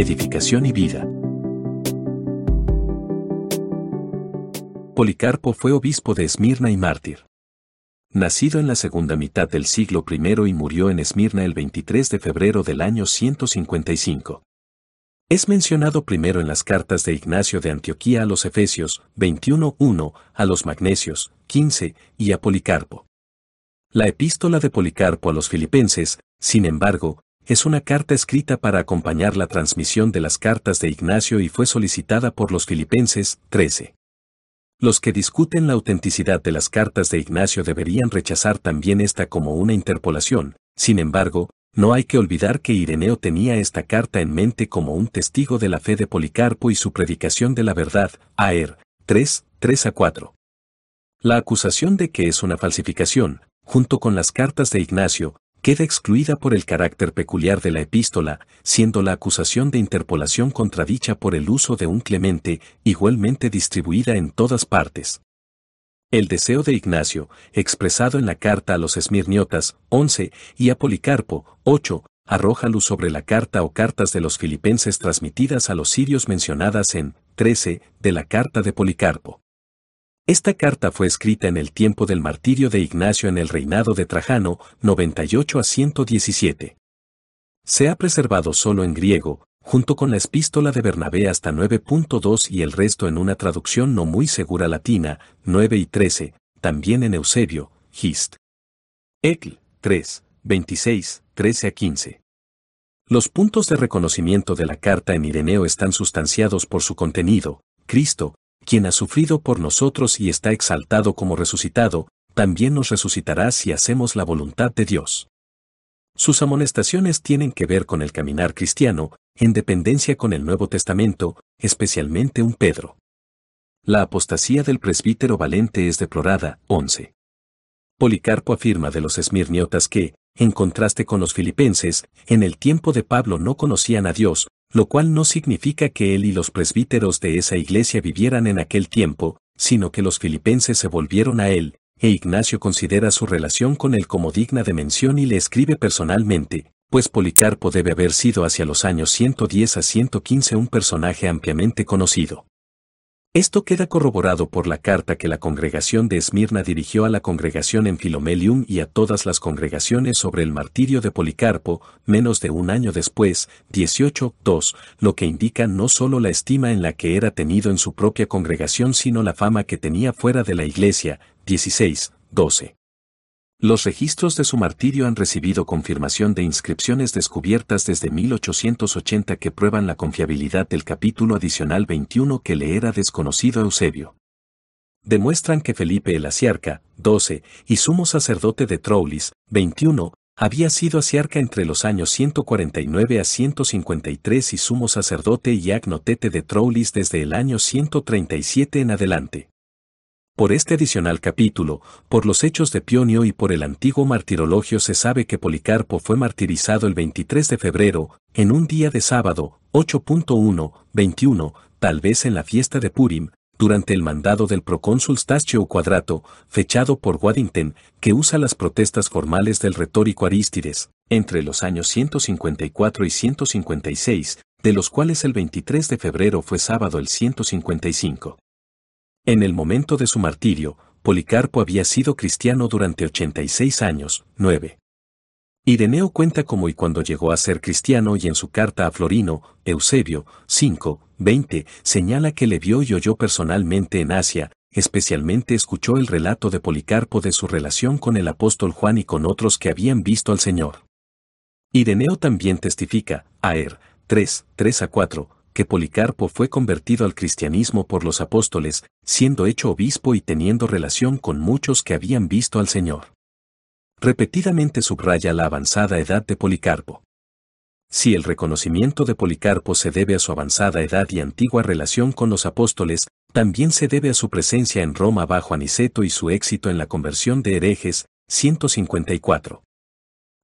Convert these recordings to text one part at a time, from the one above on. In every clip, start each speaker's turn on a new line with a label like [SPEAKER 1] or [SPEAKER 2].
[SPEAKER 1] edificación y vida. Policarpo fue obispo de Esmirna y mártir. Nacido en la segunda mitad del siglo I y murió en Esmirna el 23 de febrero del año 155. Es mencionado primero en las cartas de Ignacio de Antioquía a los Efesios 21.1, a los Magnesios 15 y a Policarpo. La epístola de Policarpo a los Filipenses, sin embargo, es una carta escrita para acompañar la transmisión de las cartas de Ignacio y fue solicitada por los Filipenses 13. Los que discuten la autenticidad de las cartas de Ignacio deberían rechazar también esta como una interpolación, sin embargo, no hay que olvidar que Ireneo tenía esta carta en mente como un testigo de la fe de Policarpo y su predicación de la verdad, Aer 3, 3 a 4. La acusación de que es una falsificación, junto con las cartas de Ignacio, queda excluida por el carácter peculiar de la epístola, siendo la acusación de interpolación contradicha por el uso de un clemente, igualmente distribuida en todas partes. El deseo de Ignacio, expresado en la carta a los Esmirniotas, 11, y a Policarpo, 8, arroja luz sobre la carta o cartas de los filipenses transmitidas a los sirios mencionadas en 13 de la carta de Policarpo. Esta carta fue escrita en el tiempo del martirio de Ignacio en el reinado de Trajano, 98 a 117. Se ha preservado solo en griego, junto con la epístola de Bernabé hasta 9.2 y el resto en una traducción no muy segura latina, 9 y 13, también en Eusebio, Hist. Ecl. 3, 26, 13 a 15. Los puntos de reconocimiento de la carta en Ireneo están sustanciados por su contenido, Cristo, quien ha sufrido por nosotros y está exaltado como resucitado, también nos resucitará si hacemos la voluntad de Dios. Sus amonestaciones tienen que ver con el caminar cristiano, en dependencia con el Nuevo Testamento, especialmente un Pedro. La apostasía del presbítero Valente es deplorada. 11. Policarpo afirma de los esmirniotas que, en contraste con los filipenses, en el tiempo de Pablo no conocían a Dios, lo cual no significa que él y los presbíteros de esa iglesia vivieran en aquel tiempo, sino que los filipenses se volvieron a él, e Ignacio considera su relación con él como digna de mención y le escribe personalmente, pues Policarpo debe haber sido hacia los años 110 a 115 un personaje ampliamente conocido. Esto queda corroborado por la carta que la congregación de Esmirna dirigió a la congregación en Filomelium y a todas las congregaciones sobre el martirio de Policarpo, menos de un año después, 18.2, lo que indica no solo la estima en la que era tenido en su propia congregación sino la fama que tenía fuera de la iglesia, 16, 12. Los registros de su martirio han recibido confirmación de inscripciones descubiertas desde 1880 que prueban la confiabilidad del capítulo adicional 21 que le era desconocido a Eusebio. Demuestran que Felipe el Asiarca, 12, y sumo sacerdote de Troulis, 21, había sido asiarca entre los años 149 a 153 y sumo sacerdote y agnotete de Troulis desde el año 137 en adelante por este adicional capítulo, por los hechos de Pionio y por el antiguo martirologio se sabe que Policarpo fue martirizado el 23 de febrero, en un día de sábado, 8.1, 21, tal vez en la fiesta de Purim, durante el mandado del procónsul Stasio Cuadrato, fechado por Waddington, que usa las protestas formales del retórico Arístides, entre los años 154 y 156, de los cuales el 23 de febrero fue sábado el 155. En el momento de su martirio, Policarpo había sido cristiano durante 86 años, 9. Ireneo cuenta cómo y cuando llegó a ser cristiano y en su carta a Florino, Eusebio, 5, 20, señala que le vio y oyó personalmente en Asia, especialmente escuchó el relato de Policarpo de su relación con el apóstol Juan y con otros que habían visto al Señor. Ireneo también testifica, Aer, 3, 3 a 4, que Policarpo fue convertido al cristianismo por los apóstoles, siendo hecho obispo y teniendo relación con muchos que habían visto al Señor. Repetidamente subraya la avanzada edad de Policarpo. Si el reconocimiento de Policarpo se debe a su avanzada edad y antigua relación con los apóstoles, también se debe a su presencia en Roma bajo Aniceto y su éxito en la conversión de herejes, 154.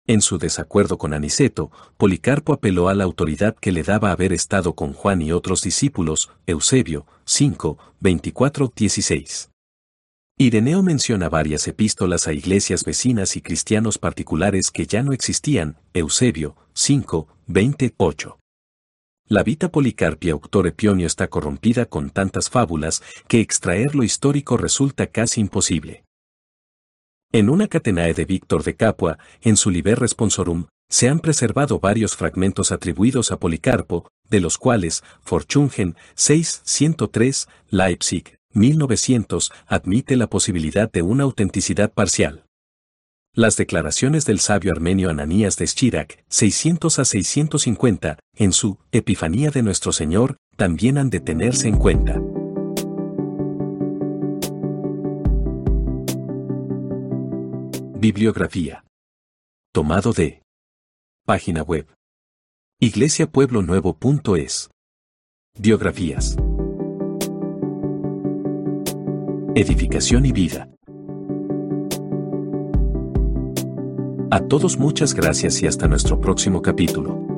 [SPEAKER 1] En su desacuerdo con Aniceto, Policarpo apeló a la autoridad que le daba haber estado con Juan y otros discípulos, Eusebio, 5, 24, 16. Ireneo menciona varias epístolas a iglesias vecinas y cristianos particulares que ya no existían, Eusebio, 5, 28. La Vita Policarpia Auctore Pionio está corrompida con tantas fábulas que extraer lo histórico resulta casi imposible. En una catenae de Víctor de Capua, en su Liber Responsorum, se han preservado varios fragmentos atribuidos a Policarpo, de los cuales Fortungen 603, Leipzig 1900 admite la posibilidad de una autenticidad parcial. Las declaraciones del sabio armenio Ananías de Schirach, 600 a 650, en su Epifanía de Nuestro Señor, también han de tenerse en cuenta. Bibliografía. Tomado de. Página web. iglesiapueblonuevo.es. Biografías. Edificación y vida. A todos muchas gracias y hasta nuestro próximo capítulo.